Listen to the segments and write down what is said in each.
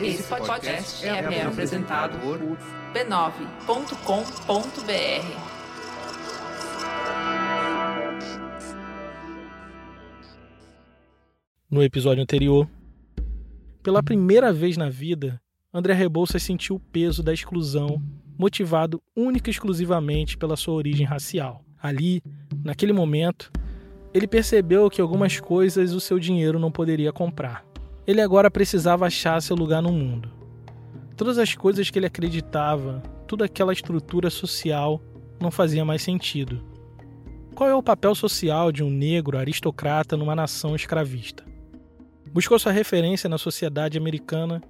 Esse podcast é, é apresentado por b9.com.br. No episódio anterior, pela primeira vez na vida, André Rebouças sentiu o peso da exclusão, motivado única e exclusivamente pela sua origem racial. Ali, naquele momento, ele percebeu que algumas coisas o seu dinheiro não poderia comprar. Ele agora precisava achar seu lugar no mundo. Todas as coisas que ele acreditava, toda aquela estrutura social não fazia mais sentido. Qual é o papel social de um negro aristocrata numa nação escravista? Buscou sua referência na sociedade americana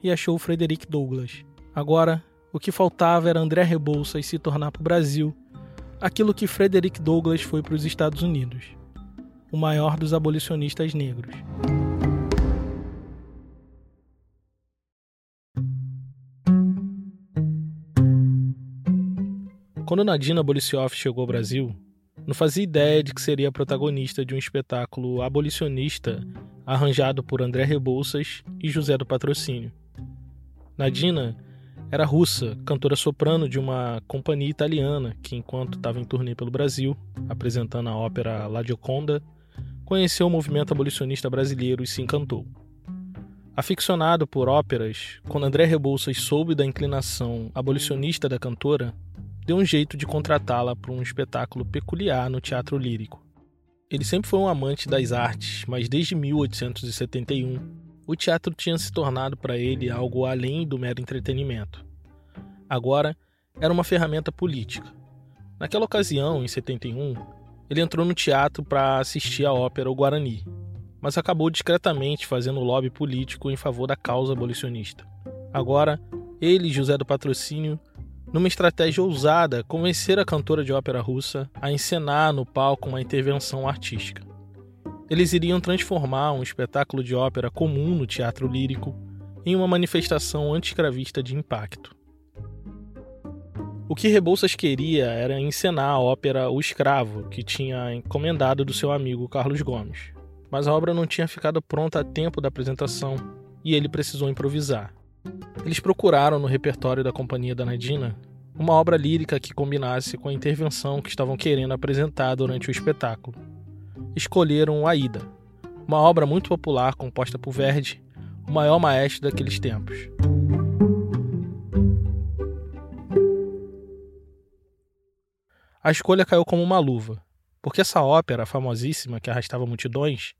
e achou Frederick Douglass. Agora, o que faltava era André Rebouças se tornar para o Brasil aquilo que Frederick Douglass foi para os Estados Unidos, o maior dos abolicionistas negros. Quando Nadina Bolicioff chegou ao Brasil, não fazia ideia de que seria protagonista de um espetáculo abolicionista arranjado por André Rebouças e José do Patrocínio. Nadina era russa, cantora soprano de uma companhia italiana que, enquanto estava em turnê pelo Brasil, apresentando a ópera La Gioconda, conheceu o movimento abolicionista brasileiro e se encantou. Aficionado por óperas, quando André Rebouças soube da inclinação abolicionista da cantora, deu um jeito de contratá-la para um espetáculo peculiar no teatro lírico. Ele sempre foi um amante das artes, mas desde 1871 o teatro tinha se tornado para ele algo além do mero entretenimento. Agora era uma ferramenta política. Naquela ocasião, em 71, ele entrou no teatro para assistir a ópera O Guarani, mas acabou discretamente fazendo lobby político em favor da causa abolicionista. Agora, ele e José do Patrocínio numa estratégia ousada, convencer a cantora de ópera russa a encenar no palco uma intervenção artística. Eles iriam transformar um espetáculo de ópera comum no teatro lírico em uma manifestação anti-escravista de impacto. O que Rebouças queria era encenar a ópera O Escravo, que tinha encomendado do seu amigo Carlos Gomes. Mas a obra não tinha ficado pronta a tempo da apresentação e ele precisou improvisar. Eles procuraram no repertório da Companhia da Nadina uma obra lírica que combinasse com a intervenção que estavam querendo apresentar durante o espetáculo. Escolheram Aida, uma obra muito popular composta por Verdi, o maior maestro daqueles tempos. A escolha caiu como uma luva, porque essa ópera famosíssima que arrastava multidões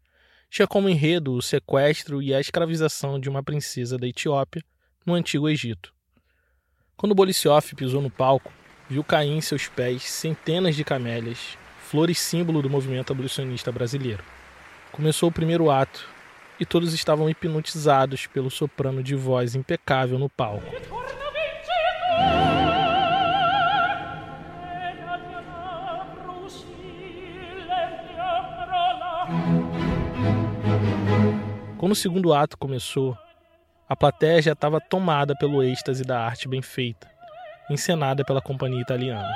tinha como enredo o sequestro e a escravização de uma princesa da Etiópia no Antigo Egito. Quando Bolicioff pisou no palco, viu cair em seus pés centenas de camélias, flores símbolo do movimento abolicionista brasileiro. Começou o primeiro ato e todos estavam hipnotizados pelo soprano de voz impecável no palco. Quando o segundo ato começou, a plateia já estava tomada pelo êxtase da arte bem feita, encenada pela companhia italiana.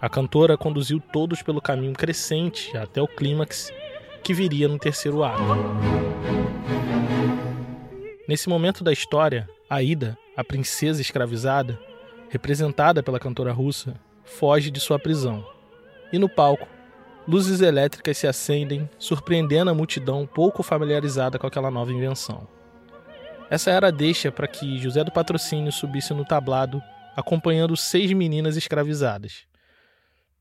A cantora conduziu todos pelo caminho crescente até o clímax que viria no terceiro ato. Nesse momento da história, Aida, a princesa escravizada, representada pela cantora russa, foge de sua prisão. E no palco, luzes elétricas se acendem, surpreendendo a multidão pouco familiarizada com aquela nova invenção. Essa era a deixa para que José do Patrocínio subisse no tablado, acompanhando seis meninas escravizadas.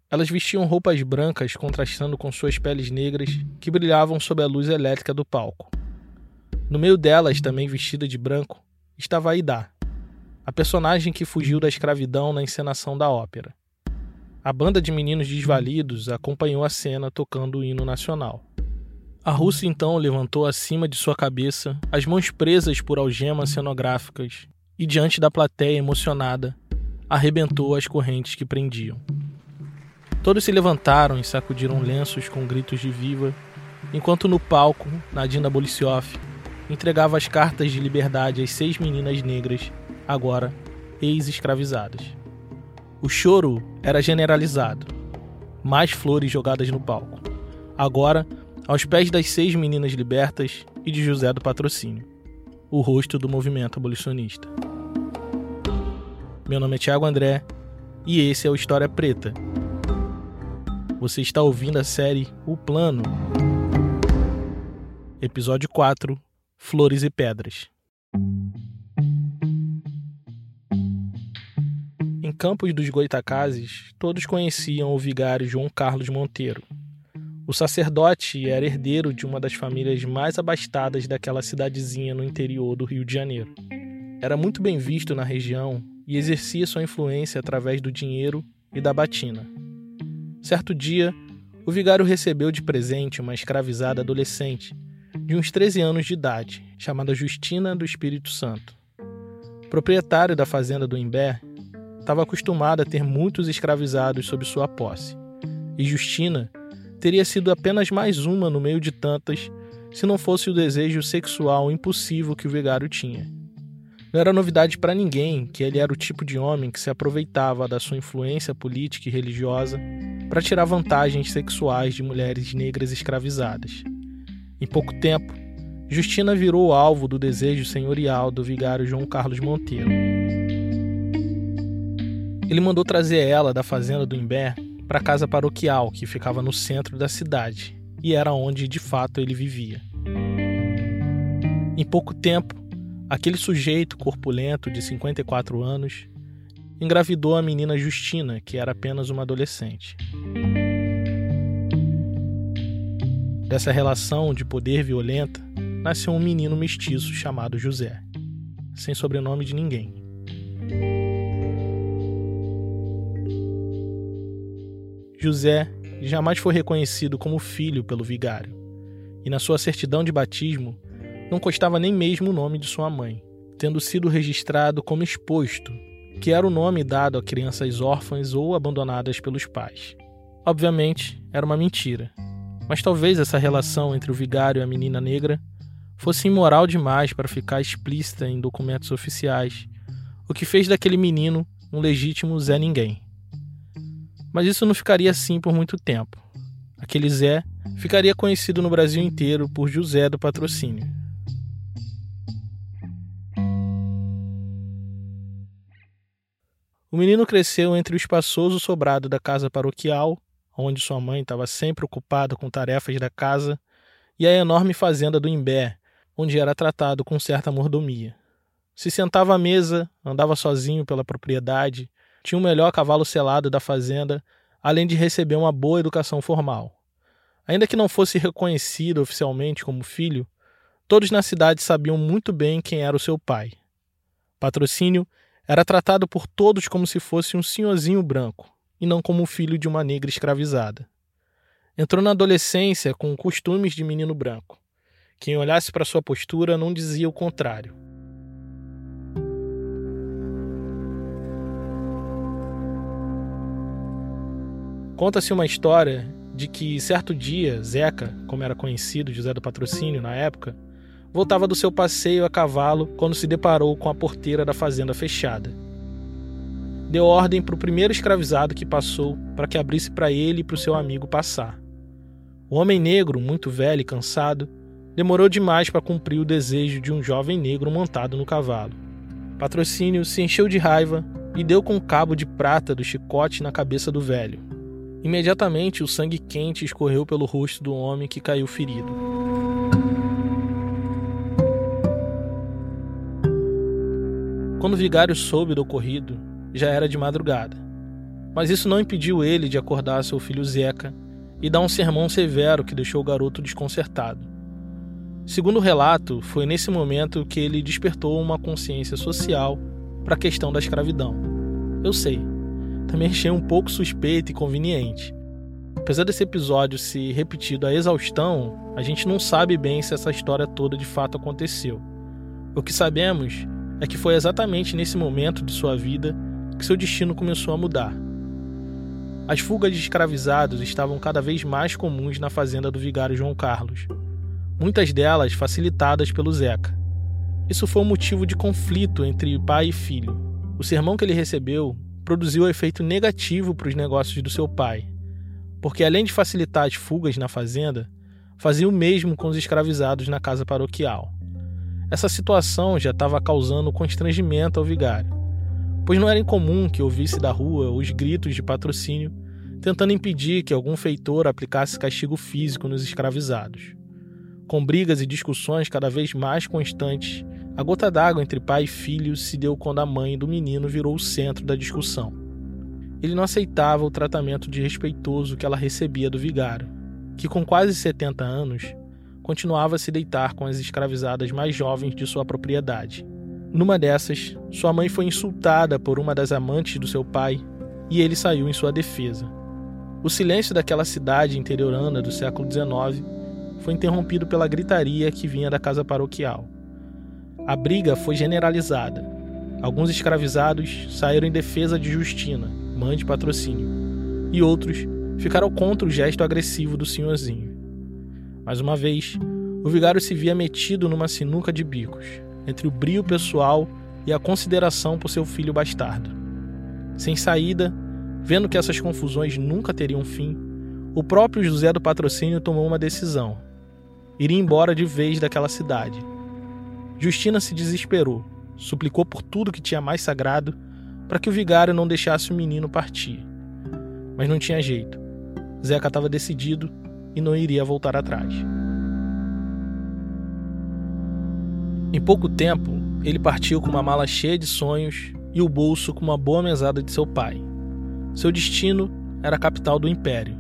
Elas vestiam roupas brancas contrastando com suas peles negras que brilhavam sob a luz elétrica do palco. No meio delas, também vestida de branco, estava Aida, a personagem que fugiu da escravidão na encenação da ópera. A banda de meninos desvalidos acompanhou a cena tocando o hino nacional. A Rússia então levantou acima de sua cabeça as mãos presas por algemas cenográficas e, diante da plateia emocionada, arrebentou as correntes que prendiam. Todos se levantaram e sacudiram lenços com gritos de viva, enquanto no palco, Nadina Bolicioff entregava as cartas de liberdade às seis meninas negras, agora ex-escravizadas. O choro era generalizado. Mais flores jogadas no palco. Agora, aos pés das seis meninas libertas e de José do Patrocínio, o rosto do movimento abolicionista. Meu nome é Tiago André e esse é o História Preta. Você está ouvindo a série O Plano, episódio 4 Flores e Pedras. Campos dos Goitacazes, todos conheciam o vigário João Carlos Monteiro. O sacerdote era herdeiro de uma das famílias mais abastadas daquela cidadezinha no interior do Rio de Janeiro. Era muito bem visto na região e exercia sua influência através do dinheiro e da batina. Certo dia, o vigário recebeu de presente uma escravizada adolescente, de uns 13 anos de idade, chamada Justina do Espírito Santo. Proprietário da fazenda do Imbé, estava acostumado a ter muitos escravizados sob sua posse, e Justina teria sido apenas mais uma no meio de tantas se não fosse o desejo sexual impossível que o vigário tinha. Não era novidade para ninguém que ele era o tipo de homem que se aproveitava da sua influência política e religiosa para tirar vantagens sexuais de mulheres negras escravizadas. Em pouco tempo, Justina virou alvo do desejo senhorial do vigário João Carlos Monteiro. Ele mandou trazer ela da fazenda do Imbé para a casa paroquial, que ficava no centro da cidade, e era onde de fato ele vivia. Em pouco tempo, aquele sujeito corpulento de 54 anos engravidou a menina Justina, que era apenas uma adolescente. Dessa relação de poder violenta nasceu um menino mestiço chamado José, sem sobrenome de ninguém. José jamais foi reconhecido como filho pelo vigário, e na sua certidão de batismo não constava nem mesmo o nome de sua mãe, tendo sido registrado como exposto, que era o nome dado a crianças órfãs ou abandonadas pelos pais. Obviamente, era uma mentira, mas talvez essa relação entre o vigário e a menina negra fosse imoral demais para ficar explícita em documentos oficiais, o que fez daquele menino um legítimo Zé Ninguém. Mas isso não ficaria assim por muito tempo. Aquele Zé ficaria conhecido no Brasil inteiro por José do Patrocínio. O menino cresceu entre o espaçoso sobrado da casa paroquial, onde sua mãe estava sempre ocupada com tarefas da casa, e a enorme fazenda do Imbé, onde era tratado com certa mordomia. Se sentava à mesa, andava sozinho pela propriedade, tinha o melhor cavalo selado da fazenda, além de receber uma boa educação formal. Ainda que não fosse reconhecido oficialmente como filho, todos na cidade sabiam muito bem quem era o seu pai. Patrocínio era tratado por todos como se fosse um senhorzinho branco, e não como o filho de uma negra escravizada. Entrou na adolescência com costumes de menino branco. Quem olhasse para sua postura não dizia o contrário. Conta-se uma história de que certo dia Zeca, como era conhecido José do Patrocínio na época, voltava do seu passeio a cavalo quando se deparou com a porteira da fazenda fechada. Deu ordem para o primeiro escravizado que passou para que abrisse para ele e para o seu amigo passar. O homem negro, muito velho e cansado, demorou demais para cumprir o desejo de um jovem negro montado no cavalo. Patrocínio se encheu de raiva e deu com o cabo de prata do chicote na cabeça do velho. Imediatamente o sangue quente escorreu pelo rosto do homem que caiu ferido. Quando o vigário soube do ocorrido, já era de madrugada. Mas isso não impediu ele de acordar seu filho Zeca e dar um sermão severo que deixou o garoto desconcertado. Segundo o relato, foi nesse momento que ele despertou uma consciência social para a questão da escravidão. Eu sei, também achei um pouco suspeito e conveniente. Apesar desse episódio se repetido à exaustão, a gente não sabe bem se essa história toda de fato aconteceu. O que sabemos é que foi exatamente nesse momento de sua vida que seu destino começou a mudar. As fugas de escravizados estavam cada vez mais comuns na fazenda do vigário João Carlos, muitas delas facilitadas pelo Zeca. Isso foi um motivo de conflito entre pai e filho. O sermão que ele recebeu produziu efeito negativo para os negócios do seu pai, porque além de facilitar as fugas na fazenda, fazia o mesmo com os escravizados na casa paroquial. Essa situação já estava causando constrangimento ao vigário, pois não era incomum que ouvisse da rua os gritos de patrocínio tentando impedir que algum feitor aplicasse castigo físico nos escravizados. Com brigas e discussões cada vez mais constantes, a gota d'água entre pai e filho se deu quando a mãe do menino virou o centro da discussão. Ele não aceitava o tratamento desrespeitoso que ela recebia do vigário, que com quase 70 anos continuava a se deitar com as escravizadas mais jovens de sua propriedade. Numa dessas, sua mãe foi insultada por uma das amantes do seu pai e ele saiu em sua defesa. O silêncio daquela cidade interiorana do século XIX foi interrompido pela gritaria que vinha da casa paroquial. A briga foi generalizada. Alguns escravizados saíram em defesa de Justina, mãe de patrocínio, e outros ficaram contra o gesto agressivo do senhorzinho. Mais uma vez, o vigário se via metido numa sinuca de bicos, entre o brio pessoal e a consideração por seu filho bastardo. Sem saída, Vendo que essas confusões nunca teriam fim, o próprio José do Patrocínio tomou uma decisão: iria embora de vez daquela cidade. Justina se desesperou, suplicou por tudo que tinha mais sagrado para que o vigário não deixasse o menino partir. Mas não tinha jeito. Zeca estava decidido e não iria voltar atrás. Em pouco tempo, ele partiu com uma mala cheia de sonhos e o bolso com uma boa mesada de seu pai. Seu destino era a capital do império.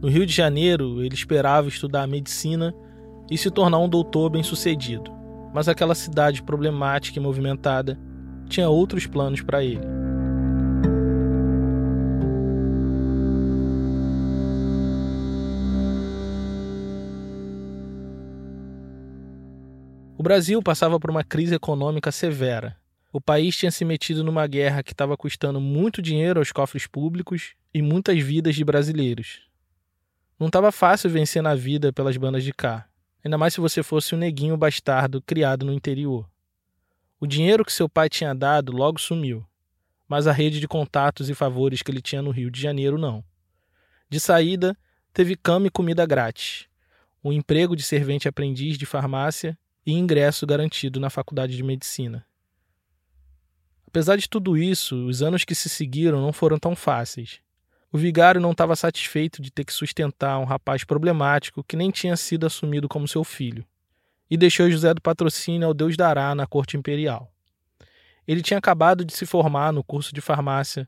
No Rio de Janeiro, ele esperava estudar medicina e se tornar um doutor bem-sucedido, mas aquela cidade problemática e movimentada tinha outros planos para ele. O Brasil passava por uma crise econômica severa o país tinha se metido numa guerra que estava custando muito dinheiro aos cofres públicos e muitas vidas de brasileiros. Não estava fácil vencer na vida pelas bandas de cá, ainda mais se você fosse um neguinho bastardo criado no interior. O dinheiro que seu pai tinha dado logo sumiu, mas a rede de contatos e favores que ele tinha no Rio de Janeiro não. De saída, teve cama e comida grátis, um emprego de servente aprendiz de farmácia e ingresso garantido na faculdade de medicina. Apesar de tudo isso, os anos que se seguiram não foram tão fáceis. O vigário não estava satisfeito de ter que sustentar um rapaz problemático que nem tinha sido assumido como seu filho, e deixou José do Patrocínio ao Deus dará na corte imperial. Ele tinha acabado de se formar no curso de farmácia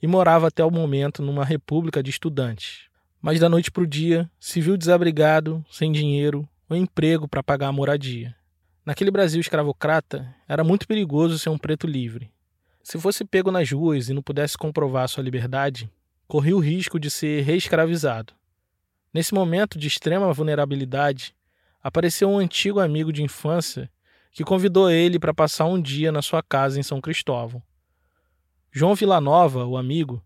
e morava até o momento numa república de estudantes. Mas da noite para o dia se viu desabrigado, sem dinheiro ou emprego para pagar a moradia. Naquele Brasil escravocrata, era muito perigoso ser um preto livre. Se fosse pego nas ruas e não pudesse comprovar sua liberdade, corria o risco de ser reescravizado. Nesse momento de extrema vulnerabilidade, apareceu um antigo amigo de infância que convidou ele para passar um dia na sua casa em São Cristóvão. João Villanova, o amigo,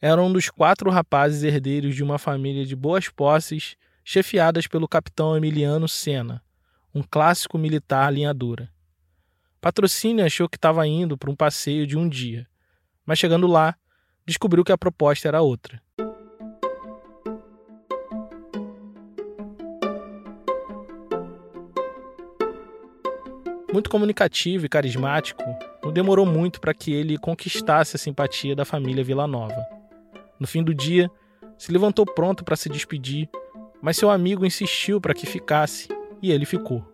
era um dos quatro rapazes herdeiros de uma família de boas posses chefiadas pelo capitão Emiliano Senna, um clássico militar linhadura. Patrocínio achou que estava indo para um passeio de um dia, mas chegando lá, descobriu que a proposta era outra. Muito comunicativo e carismático, não demorou muito para que ele conquistasse a simpatia da família Vila Nova. No fim do dia, se levantou pronto para se despedir, mas seu amigo insistiu para que ficasse e ele ficou.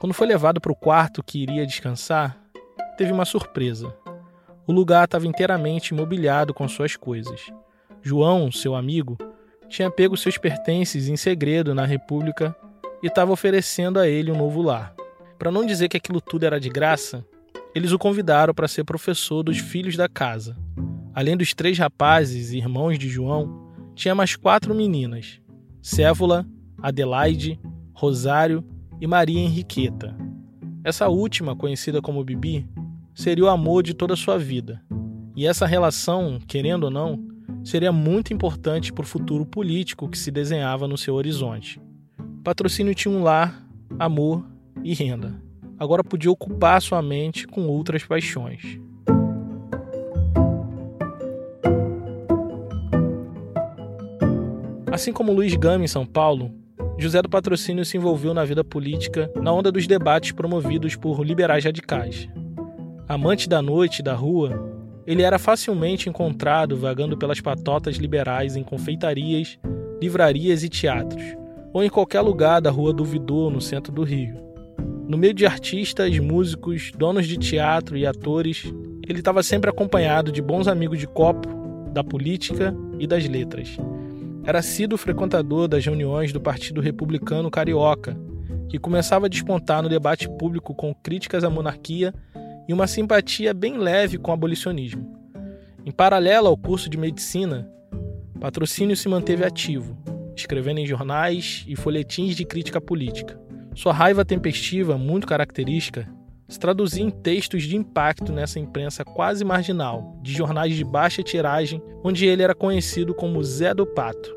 Quando foi levado para o quarto que iria descansar, teve uma surpresa. O lugar estava inteiramente mobiliado com suas coisas. João, seu amigo, tinha pego seus pertences em segredo na República e estava oferecendo a ele um novo lar. Para não dizer que aquilo tudo era de graça, eles o convidaram para ser professor dos filhos da casa. Além dos três rapazes, irmãos de João, tinha mais quatro meninas: Cévola, Adelaide, Rosário e Maria Henriqueta. Essa última, conhecida como Bibi, seria o amor de toda a sua vida. E essa relação, querendo ou não, seria muito importante para o futuro político que se desenhava no seu horizonte. Patrocínio tinha um lar, amor e renda. Agora podia ocupar sua mente com outras paixões. Assim como Luiz Gama em São Paulo, José do Patrocínio se envolveu na vida política na onda dos debates promovidos por liberais radicais. Amante da noite e da rua, ele era facilmente encontrado vagando pelas patotas liberais em confeitarias, livrarias e teatros, ou em qualquer lugar da Rua do Vidor, no centro do Rio. No meio de artistas, músicos, donos de teatro e atores, ele estava sempre acompanhado de bons amigos de copo, da política e das letras. Era sido frequentador das reuniões do Partido Republicano Carioca, que começava a despontar no debate público com críticas à monarquia e uma simpatia bem leve com o abolicionismo. Em paralelo ao curso de medicina, Patrocínio se manteve ativo, escrevendo em jornais e folhetins de crítica política. Sua raiva tempestiva, muito característica, se traduzia em textos de impacto nessa imprensa quase marginal, de jornais de baixa tiragem, onde ele era conhecido como Zé do Pato.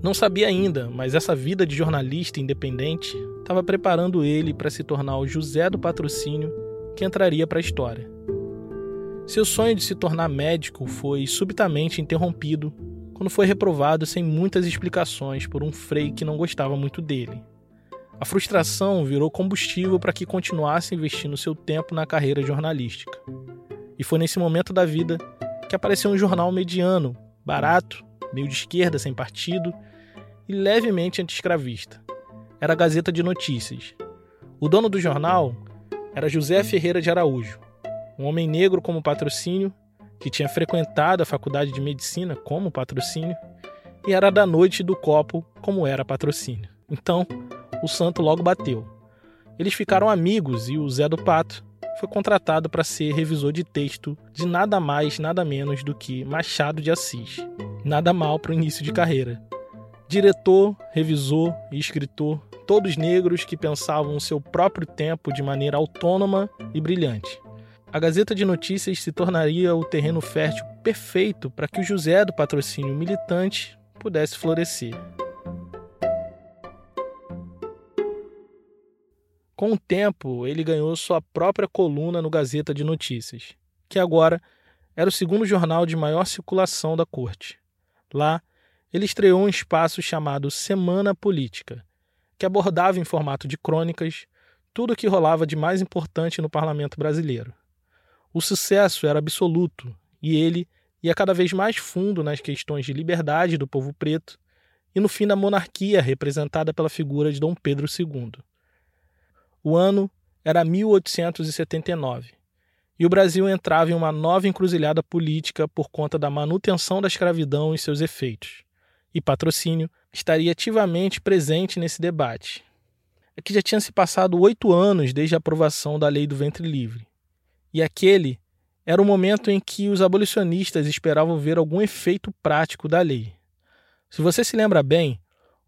Não sabia ainda, mas essa vida de jornalista independente estava preparando ele para se tornar o José do Patrocínio que entraria para a história. Seu sonho de se tornar médico foi subitamente interrompido quando foi reprovado sem muitas explicações por um frei que não gostava muito dele. A frustração virou combustível para que continuasse investindo seu tempo na carreira jornalística. E foi nesse momento da vida que apareceu um jornal mediano, barato, meio de esquerda, sem partido e levemente anti-escravista. Era a Gazeta de Notícias. O dono do jornal era José Ferreira de Araújo, um homem negro como patrocínio, que tinha frequentado a faculdade de medicina como patrocínio e era da noite do copo como era patrocínio. Então, o santo logo bateu. Eles ficaram amigos e o Zé do Pato foi contratado para ser revisor de texto de nada mais, nada menos do que Machado de Assis. Nada mal para o início de carreira. Diretor, revisor e escritor todos negros que pensavam o seu próprio tempo de maneira autônoma e brilhante. A Gazeta de Notícias se tornaria o terreno fértil perfeito para que o José do patrocínio militante pudesse florescer. Com o tempo, ele ganhou sua própria coluna no Gazeta de Notícias, que agora era o segundo jornal de maior circulação da corte. Lá, ele estreou um espaço chamado Semana Política, que abordava em formato de crônicas tudo o que rolava de mais importante no parlamento brasileiro. O sucesso era absoluto e ele ia cada vez mais fundo nas questões de liberdade do povo preto e no fim da monarquia representada pela figura de Dom Pedro II. O ano era 1879 e o Brasil entrava em uma nova encruzilhada política por conta da manutenção da escravidão e seus efeitos. E patrocínio estaria ativamente presente nesse debate. É que já tinham se passado oito anos desde a aprovação da lei do ventre livre. E aquele era o momento em que os abolicionistas esperavam ver algum efeito prático da lei. Se você se lembra bem,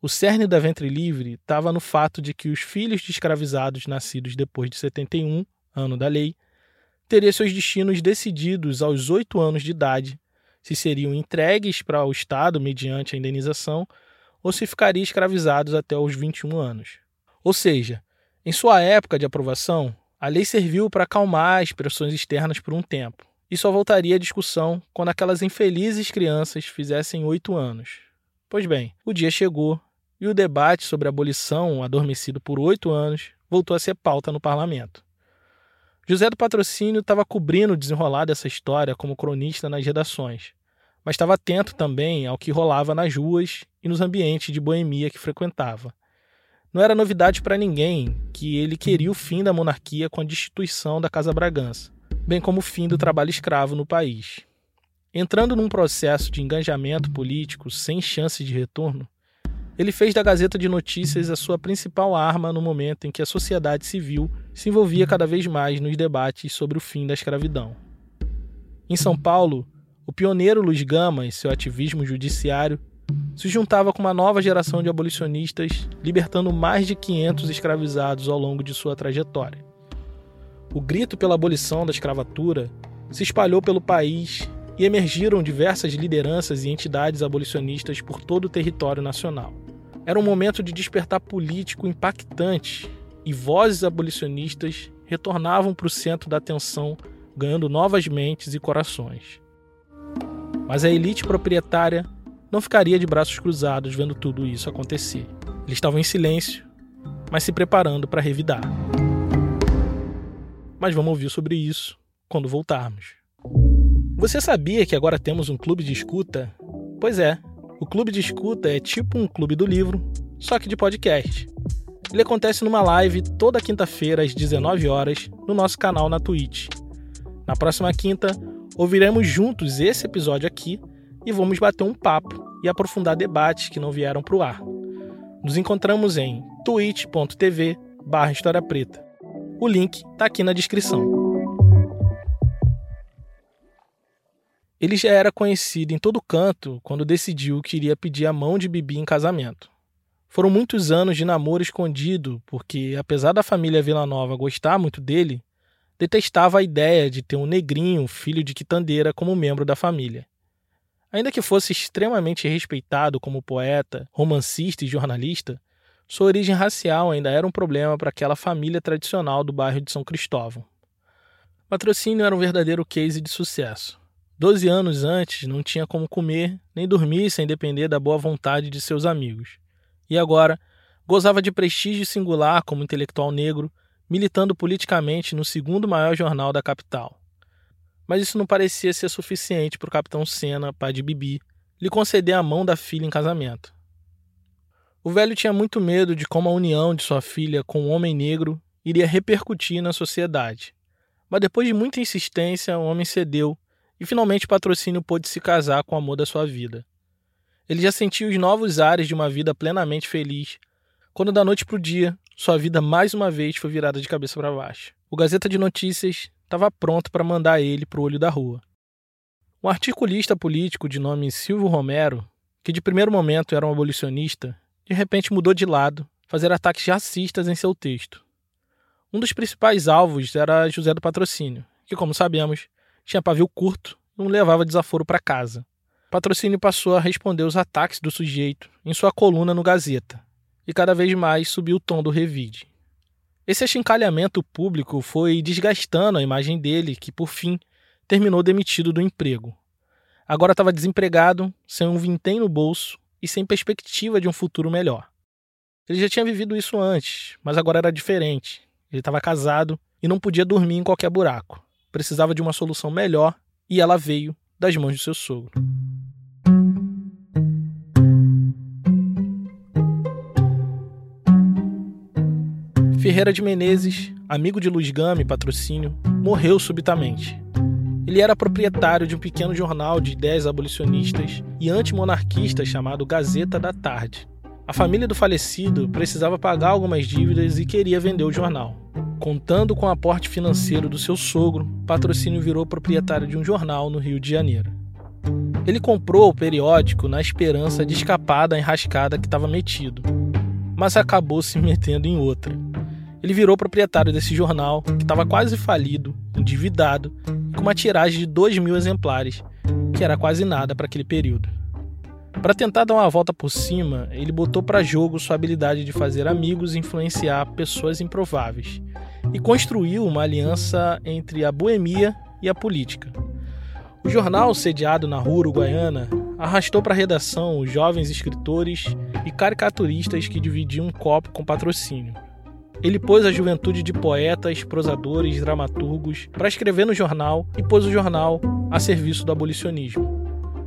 o cerne da ventre livre estava no fato de que os filhos de escravizados nascidos depois de 71, ano da lei, teriam seus destinos decididos aos oito anos de idade, se seriam entregues para o Estado mediante a indenização ou se ficariam escravizados até os 21 anos. Ou seja, em sua época de aprovação, a lei serviu para acalmar as pressões externas por um tempo, e só voltaria à discussão quando aquelas infelizes crianças fizessem oito anos. Pois bem, o dia chegou e o debate sobre a abolição, adormecido por oito anos, voltou a ser pauta no parlamento. José do Patrocínio estava cobrindo o desenrolar dessa história como cronista nas redações, mas estava atento também ao que rolava nas ruas e nos ambientes de boemia que frequentava. Não era novidade para ninguém que ele queria o fim da monarquia com a destituição da Casa Bragança, bem como o fim do trabalho escravo no país. Entrando num processo de engajamento político sem chance de retorno, ele fez da Gazeta de Notícias a sua principal arma no momento em que a sociedade civil se envolvia cada vez mais nos debates sobre o fim da escravidão. Em São Paulo, o pioneiro Luiz Gama e seu ativismo judiciário se juntava com uma nova geração de abolicionistas, libertando mais de 500 escravizados ao longo de sua trajetória. O grito pela abolição da escravatura se espalhou pelo país e emergiram diversas lideranças e entidades abolicionistas por todo o território nacional. Era um momento de despertar político impactante e vozes abolicionistas retornavam para o centro da atenção, ganhando novas mentes e corações. Mas a elite proprietária não ficaria de braços cruzados vendo tudo isso acontecer. Eles estavam em silêncio, mas se preparando para revidar. Mas vamos ouvir sobre isso quando voltarmos. Você sabia que agora temos um clube de escuta? Pois é, o clube de escuta é tipo um clube do livro, só que de podcast. Ele acontece numa live toda quinta-feira às 19 horas no nosso canal na Twitch. Na próxima quinta, ouviremos juntos esse episódio aqui e vamos bater um papo e aprofundar debates que não vieram para o ar. Nos encontramos em twitch.tv barra História Preta. O link está aqui na descrição. Ele já era conhecido em todo canto quando decidiu que iria pedir a mão de Bibi em casamento. Foram muitos anos de namoro escondido, porque, apesar da família Vila Nova gostar muito dele, detestava a ideia de ter um negrinho, filho de quitandeira, como membro da família. Ainda que fosse extremamente respeitado como poeta, romancista e jornalista, sua origem racial ainda era um problema para aquela família tradicional do bairro de São Cristóvão. Patrocínio era um verdadeiro case de sucesso. Doze anos antes, não tinha como comer nem dormir sem depender da boa vontade de seus amigos. E agora, gozava de prestígio singular como intelectual negro, militando politicamente no segundo maior jornal da capital. Mas isso não parecia ser suficiente para o capitão Senna, pai de Bibi, lhe conceder a mão da filha em casamento. O velho tinha muito medo de como a união de sua filha com um homem negro iria repercutir na sociedade. Mas depois de muita insistência, o homem cedeu e finalmente o patrocínio pôde se casar com o amor da sua vida. Ele já sentia os novos ares de uma vida plenamente feliz, quando da noite para o dia, sua vida mais uma vez foi virada de cabeça para baixo. O Gazeta de Notícias estava pronto para mandar ele para o olho da rua. Um articulista político de nome Silvio Romero, que de primeiro momento era um abolicionista, de repente mudou de lado, fazer ataques racistas em seu texto. Um dos principais alvos era José do Patrocínio, que, como sabemos, tinha pavio curto não levava desaforo para casa. Patrocínio passou a responder os ataques do sujeito em sua coluna no Gazeta, e cada vez mais subiu o tom do revide. Esse achincalhamento público foi desgastando a imagem dele, que por fim terminou demitido do emprego. Agora estava desempregado, sem um vintém no bolso e sem perspectiva de um futuro melhor. Ele já tinha vivido isso antes, mas agora era diferente. Ele estava casado e não podia dormir em qualquer buraco precisava de uma solução melhor e ela veio das mãos de seu sogro. Ferreira de Menezes, amigo de Luiz Game, patrocínio, morreu subitamente. Ele era proprietário de um pequeno jornal de ideias abolicionistas e antimonarquistas chamado Gazeta da Tarde. A família do falecido precisava pagar algumas dívidas e queria vender o jornal. Contando com o aporte financeiro do seu sogro, Patrocínio virou proprietário de um jornal no Rio de Janeiro. Ele comprou o periódico na esperança de escapar da enrascada que estava metido, mas acabou se metendo em outra. Ele virou proprietário desse jornal, que estava quase falido, endividado, com uma tiragem de 2 mil exemplares, que era quase nada para aquele período. Para tentar dar uma volta por cima, ele botou para jogo sua habilidade de fazer amigos e influenciar pessoas improváveis, e construiu uma aliança entre a boemia e a política. O jornal, sediado na rua uruguaiana, arrastou para a redação os jovens escritores e caricaturistas que dividiam um copo com patrocínio. Ele pôs a juventude de poetas, prosadores, dramaturgos para escrever no jornal e pôs o jornal a serviço do abolicionismo.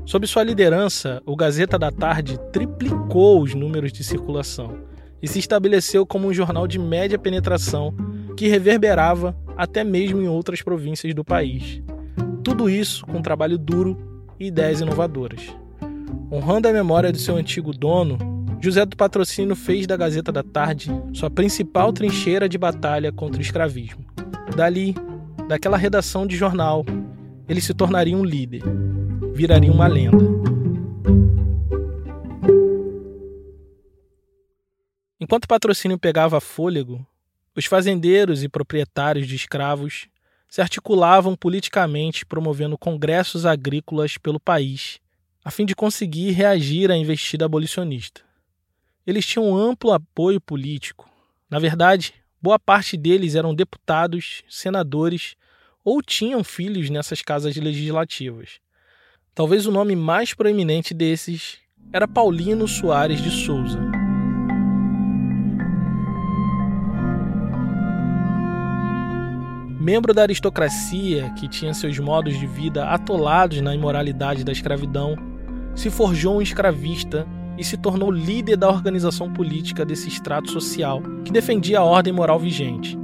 Sob sua liderança, o Gazeta da Tarde triplicou os números de circulação e se estabeleceu como um jornal de média penetração que reverberava até mesmo em outras províncias do país. Tudo isso com trabalho duro e ideias inovadoras. Honrando a memória do seu antigo dono, José do Patrocínio fez da Gazeta da Tarde sua principal trincheira de batalha contra o escravismo. Dali, daquela redação de jornal, ele se tornaria um líder viraria uma lenda. Enquanto o patrocínio pegava fôlego, os fazendeiros e proprietários de escravos se articulavam politicamente promovendo congressos agrícolas pelo país, a fim de conseguir reagir à investida abolicionista. Eles tinham amplo apoio político. Na verdade, boa parte deles eram deputados, senadores ou tinham filhos nessas casas legislativas. Talvez o nome mais proeminente desses era Paulino Soares de Souza. Membro da aristocracia, que tinha seus modos de vida atolados na imoralidade da escravidão, se forjou um escravista e se tornou líder da organização política desse extrato social que defendia a ordem moral vigente.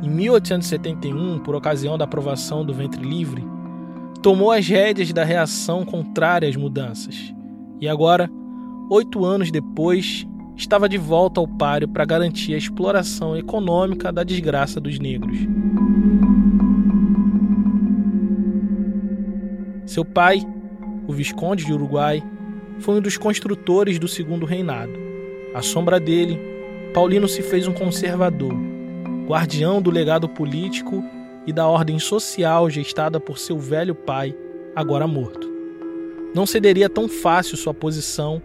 Em 1871, por ocasião da aprovação do ventre livre, tomou as rédeas da reação contrária às mudanças. E agora, oito anos depois, estava de volta ao páreo para garantir a exploração econômica da desgraça dos negros. Seu pai, o Visconde de Uruguai, foi um dos construtores do Segundo Reinado. À sombra dele, Paulino se fez um conservador, guardião do legado político e da ordem social gestada por seu velho pai, agora morto. Não cederia tão fácil sua posição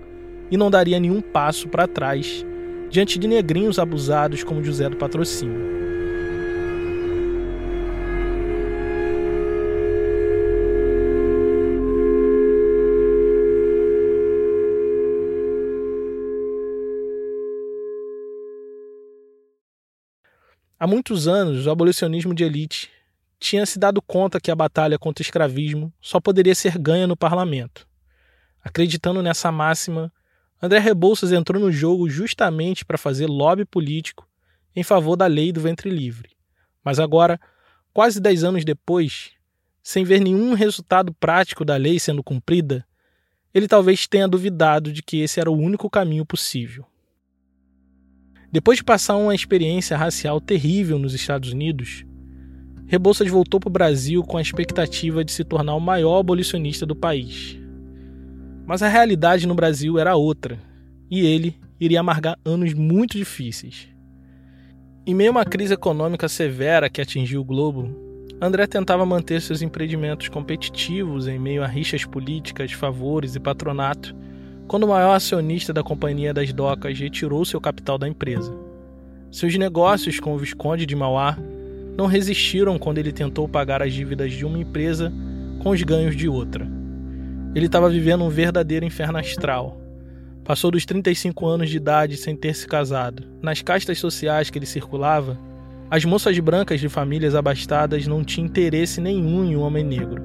e não daria nenhum passo para trás diante de negrinhos abusados como José do Patrocínio. Há muitos anos, o abolicionismo de elite tinha se dado conta que a batalha contra o escravismo só poderia ser ganha no parlamento. Acreditando nessa máxima, André Rebouças entrou no jogo justamente para fazer lobby político em favor da lei do ventre livre. Mas agora, quase dez anos depois, sem ver nenhum resultado prático da lei sendo cumprida, ele talvez tenha duvidado de que esse era o único caminho possível. Depois de passar uma experiência racial terrível nos Estados Unidos, Rebouças voltou para o Brasil com a expectativa de se tornar o maior abolicionista do país. Mas a realidade no Brasil era outra, e ele iria amargar anos muito difíceis. Em meio a uma crise econômica severa que atingiu o globo, André tentava manter seus empreendimentos competitivos em meio a rixas políticas, favores e patronato, quando o maior acionista da Companhia das Docas retirou seu capital da empresa. Seus negócios com o Visconde de Mauá não resistiram quando ele tentou pagar as dívidas de uma empresa com os ganhos de outra. Ele estava vivendo um verdadeiro inferno astral. Passou dos 35 anos de idade sem ter se casado. Nas castas sociais que ele circulava, as moças brancas de famílias abastadas não tinham interesse nenhum em um homem negro.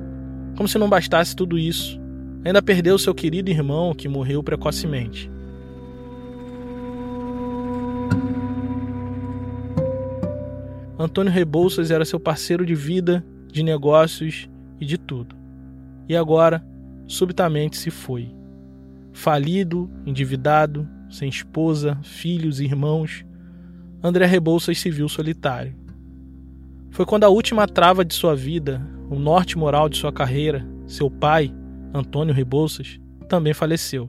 Como se não bastasse tudo isso, ainda perdeu seu querido irmão que morreu precocemente. Antônio Rebouças era seu parceiro de vida, de negócios e de tudo. E agora, subitamente se foi. Falido, endividado, sem esposa, filhos e irmãos, André Rebouças se viu solitário. Foi quando a última trava de sua vida, o norte moral de sua carreira, seu pai, Antônio Rebouças, também faleceu.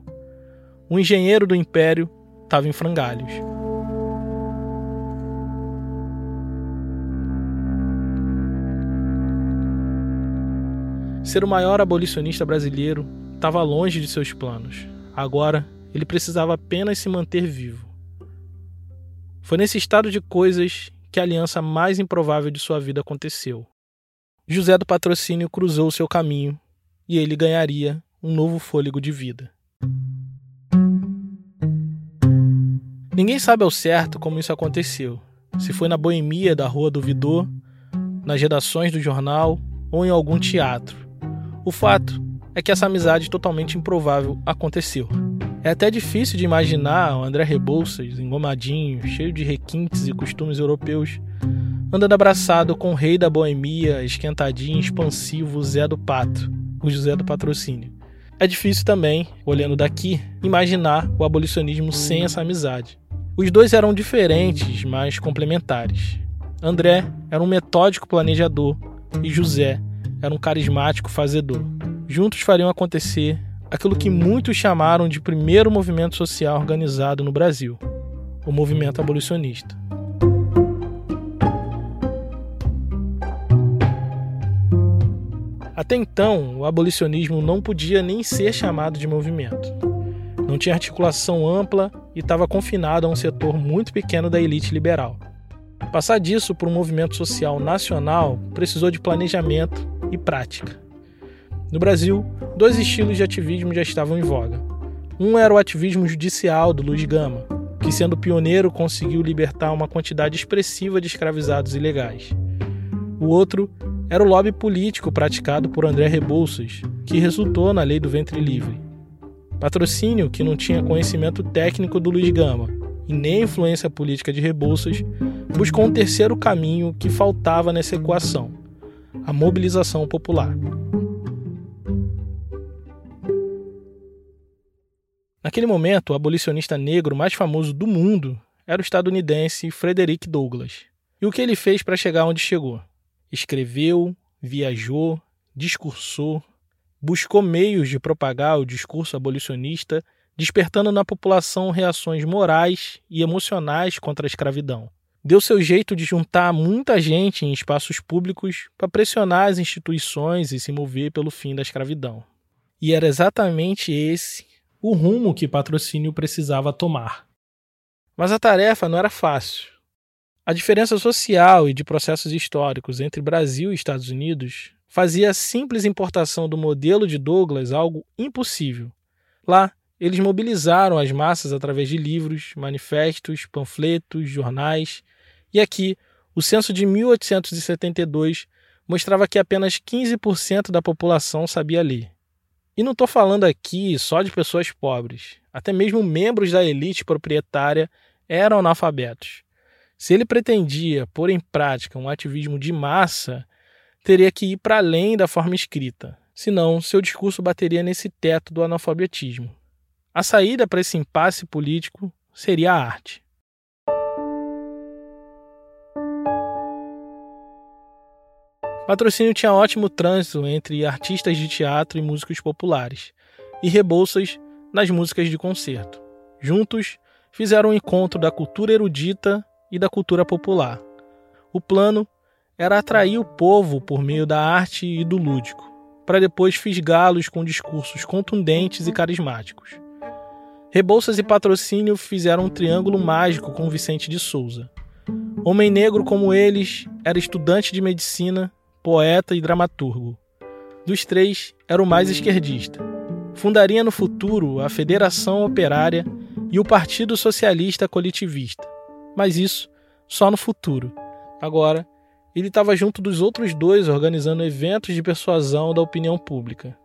O engenheiro do império estava em frangalhos. Ser o maior abolicionista brasileiro estava longe de seus planos. Agora, ele precisava apenas se manter vivo. Foi nesse estado de coisas que a aliança mais improvável de sua vida aconteceu. José do Patrocínio cruzou seu caminho e ele ganharia um novo fôlego de vida. Ninguém sabe ao certo como isso aconteceu. Se foi na boemia da Rua do Vidor, nas redações do jornal ou em algum teatro. O fato é que essa amizade totalmente improvável aconteceu. É até difícil de imaginar o André Rebouças, engomadinho, cheio de requintes e costumes europeus, andando abraçado com o rei da boemia, esquentadinho, expansivo Zé do Pato, o José do Patrocínio. É difícil também, olhando daqui, imaginar o abolicionismo sem essa amizade. Os dois eram diferentes, mas complementares. André era um metódico planejador e José era um carismático fazedor. Juntos fariam acontecer aquilo que muitos chamaram de primeiro movimento social organizado no Brasil, o movimento abolicionista. Até então, o abolicionismo não podia nem ser chamado de movimento. Não tinha articulação ampla e estava confinado a um setor muito pequeno da elite liberal. Passar disso para um movimento social nacional precisou de planejamento e prática. No Brasil, dois estilos de ativismo já estavam em voga. Um era o ativismo judicial do Luiz Gama, que, sendo pioneiro, conseguiu libertar uma quantidade expressiva de escravizados ilegais. O outro era o lobby político praticado por André Rebouças, que resultou na lei do ventre livre. Patrocínio que não tinha conhecimento técnico do Luiz Gama e nem influência política de Rebouças, buscou um terceiro caminho que faltava nessa equação: a mobilização popular. Naquele momento, o abolicionista negro mais famoso do mundo era o estadunidense Frederick Douglass. E o que ele fez para chegar onde chegou? Escreveu, viajou, discursou, buscou meios de propagar o discurso abolicionista, despertando na população reações morais e emocionais contra a escravidão. Deu seu jeito de juntar muita gente em espaços públicos para pressionar as instituições e se mover pelo fim da escravidão. E era exatamente esse o rumo que patrocínio precisava tomar. Mas a tarefa não era fácil. A diferença social e de processos históricos entre Brasil e Estados Unidos fazia a simples importação do modelo de Douglas algo impossível. Lá, eles mobilizaram as massas através de livros, manifestos, panfletos, jornais, e aqui, o censo de 1872 mostrava que apenas 15% da população sabia ler. E não estou falando aqui só de pessoas pobres. Até mesmo membros da elite proprietária eram analfabetos. Se ele pretendia pôr em prática um ativismo de massa, teria que ir para além da forma escrita. Senão, seu discurso bateria nesse teto do analfabetismo. A saída para esse impasse político seria a arte. Patrocínio tinha ótimo trânsito entre artistas de teatro e músicos populares, e Rebouças nas músicas de concerto. Juntos, fizeram um encontro da cultura erudita e da cultura popular. O plano era atrair o povo por meio da arte e do lúdico, para depois fisgá-los com discursos contundentes e carismáticos. Rebouças e Patrocínio fizeram um triângulo mágico com Vicente de Souza. Homem negro como eles, era estudante de medicina poeta e dramaturgo. Dos três, era o mais esquerdista. Fundaria no futuro a Federação Operária e o Partido Socialista Coletivista. Mas isso só no futuro. Agora, ele estava junto dos outros dois organizando eventos de persuasão da opinião pública.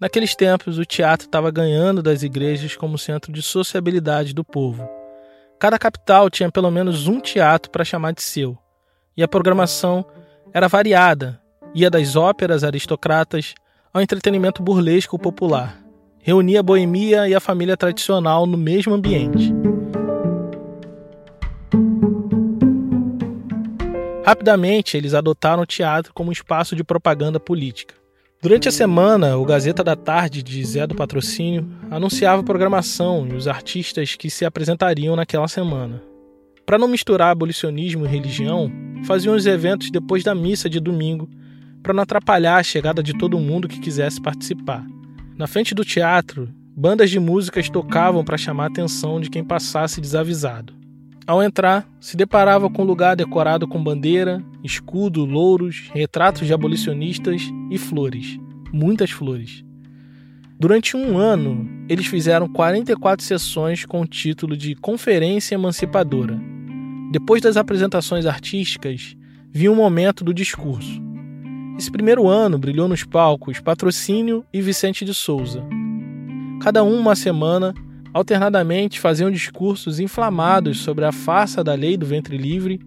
Naqueles tempos, o teatro estava ganhando das igrejas como centro de sociabilidade do povo. Cada capital tinha pelo menos um teatro para chamar de seu, e a programação era variada, ia das óperas aristocratas ao entretenimento burlesco popular. Reunia a boemia e a família tradicional no mesmo ambiente. Rapidamente, eles adotaram o teatro como um espaço de propaganda política. Durante a semana, o Gazeta da Tarde de Zé do Patrocínio anunciava a programação e os artistas que se apresentariam naquela semana. Para não misturar abolicionismo e religião, faziam os eventos depois da missa de domingo, para não atrapalhar a chegada de todo mundo que quisesse participar. Na frente do teatro, bandas de músicas tocavam para chamar a atenção de quem passasse desavisado. Ao entrar, se deparava com um lugar decorado com bandeira, escudo, louros, retratos de abolicionistas e flores, muitas flores. Durante um ano, eles fizeram 44 sessões com o título de Conferência Emancipadora. Depois das apresentações artísticas, vinha o momento do discurso. Esse primeiro ano brilhou nos palcos Patrocínio e Vicente de Souza. Cada um uma semana, alternadamente faziam discursos inflamados sobre a farsa da lei do ventre livre,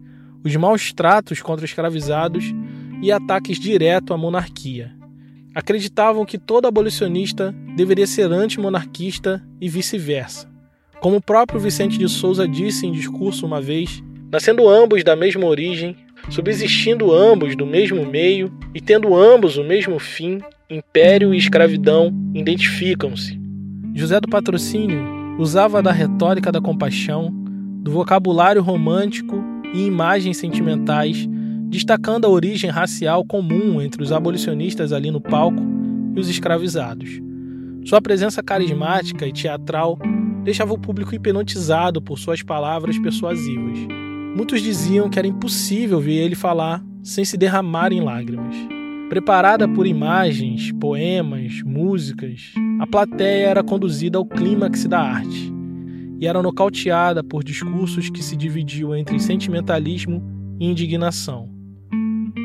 os maus tratos contra escravizados e ataques direto à monarquia acreditavam que todo abolicionista deveria ser antimonarquista e vice-versa. Como o próprio Vicente de Souza disse em discurso uma vez, nascendo ambos da mesma origem, subsistindo ambos do mesmo meio e tendo ambos o mesmo fim, império e escravidão identificam-se. José do Patrocínio usava da retórica da compaixão, do vocabulário romântico e imagens sentimentais destacando a origem racial comum entre os abolicionistas ali no palco e os escravizados. Sua presença carismática e teatral deixava o público hipnotizado por suas palavras persuasivas. Muitos diziam que era impossível ver ele falar sem se derramar em lágrimas. Preparada por imagens, poemas, músicas, a plateia era conduzida ao clímax da arte e era nocauteada por discursos que se dividiam entre sentimentalismo e indignação.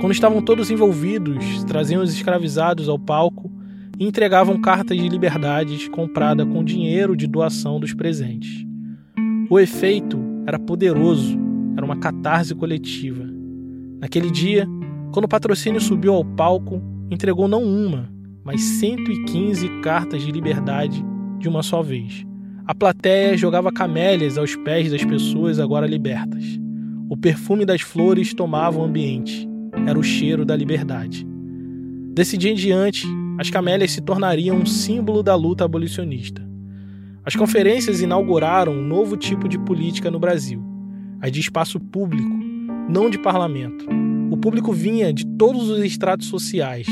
Quando estavam todos envolvidos, traziam os escravizados ao palco e entregavam cartas de liberdades compradas com dinheiro de doação dos presentes. O efeito era poderoso, era uma catarse coletiva. Naquele dia, quando o patrocínio subiu ao palco, entregou não uma, mas 115 cartas de liberdade de uma só vez. A plateia jogava camélias aos pés das pessoas agora libertas. O perfume das flores tomava o ambiente. Era o cheiro da liberdade. Desse dia em diante, as camélias se tornariam um símbolo da luta abolicionista. As conferências inauguraram um novo tipo de política no Brasil, a de espaço público, não de parlamento. Público vinha de todos os estratos sociais,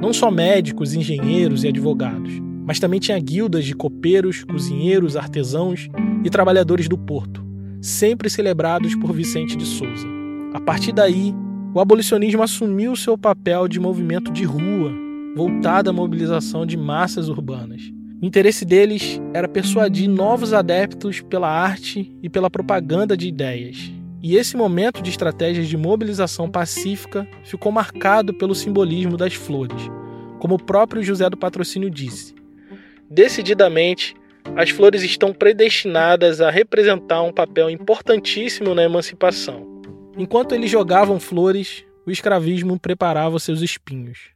não só médicos, engenheiros e advogados, mas também tinha guildas de copeiros, cozinheiros, artesãos e trabalhadores do porto, sempre celebrados por Vicente de Souza. A partir daí, o abolicionismo assumiu seu papel de movimento de rua, voltado à mobilização de massas urbanas. O interesse deles era persuadir novos adeptos pela arte e pela propaganda de ideias, e esse momento de estratégias de mobilização pacífica ficou marcado pelo simbolismo das flores, como o próprio José do Patrocínio disse. Decididamente, as flores estão predestinadas a representar um papel importantíssimo na emancipação. Enquanto eles jogavam flores, o escravismo preparava seus espinhos.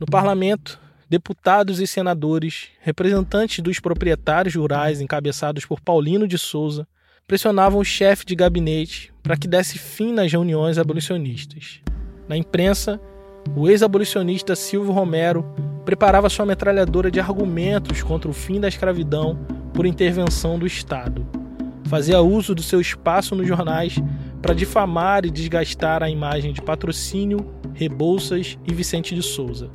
No parlamento, deputados e senadores, representantes dos proprietários rurais encabeçados por Paulino de Souza, pressionavam o chefe de gabinete para que desse fim nas reuniões abolicionistas. Na imprensa, o ex-abolicionista Silvio Romero preparava sua metralhadora de argumentos contra o fim da escravidão por intervenção do Estado. Fazia uso do seu espaço nos jornais para difamar e desgastar a imagem de Patrocínio, Rebouças e Vicente de Souza.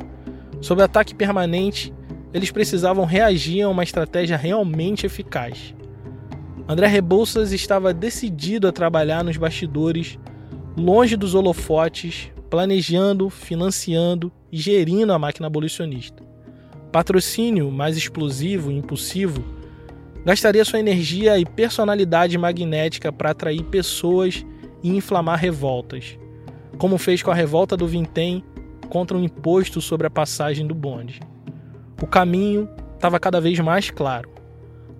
Sob ataque permanente, eles precisavam reagir a uma estratégia realmente eficaz. André Rebouças estava decidido a trabalhar nos bastidores, longe dos holofotes, planejando, financiando e gerindo a máquina abolicionista. Patrocínio mais explosivo e impulsivo gastaria sua energia e personalidade magnética para atrair pessoas e inflamar revoltas, como fez com a revolta do Vintém contra um imposto sobre a passagem do bonde. O caminho estava cada vez mais claro.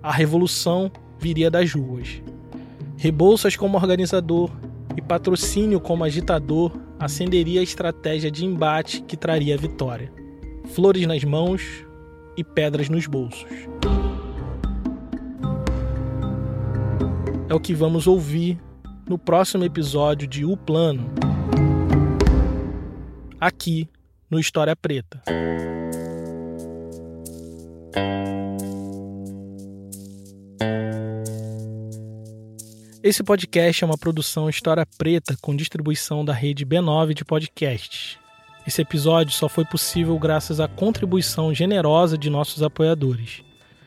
A revolução viria das ruas. Rebouças como organizador e patrocínio como agitador acenderia a estratégia de embate que traria a vitória. Flores nas mãos e pedras nos bolsos. É o que vamos ouvir no próximo episódio de O Plano, aqui no História Preta. Esse podcast é uma produção História Preta com distribuição da rede B9 de podcasts. Esse episódio só foi possível graças à contribuição generosa de nossos apoiadores.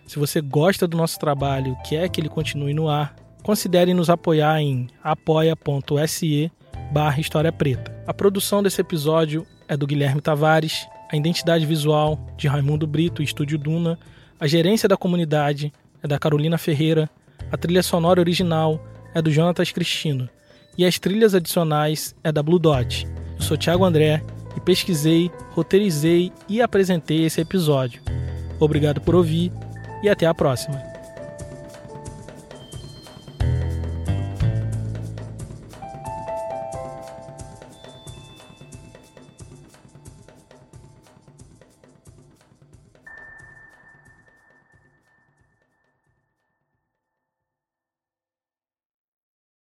Se você gosta do nosso trabalho e quer que ele continue no ar, considere nos apoiar em apoia.se barra História Preta. A produção desse episódio é do Guilherme Tavares, a identidade visual de Raimundo Brito e Estúdio Duna, a gerência da comunidade é da Carolina Ferreira, a trilha sonora original é do Jonatas Cristino e as trilhas adicionais é da Blue Dot. Eu sou Thiago André e pesquisei, roteirizei e apresentei esse episódio. Obrigado por ouvir e até a próxima.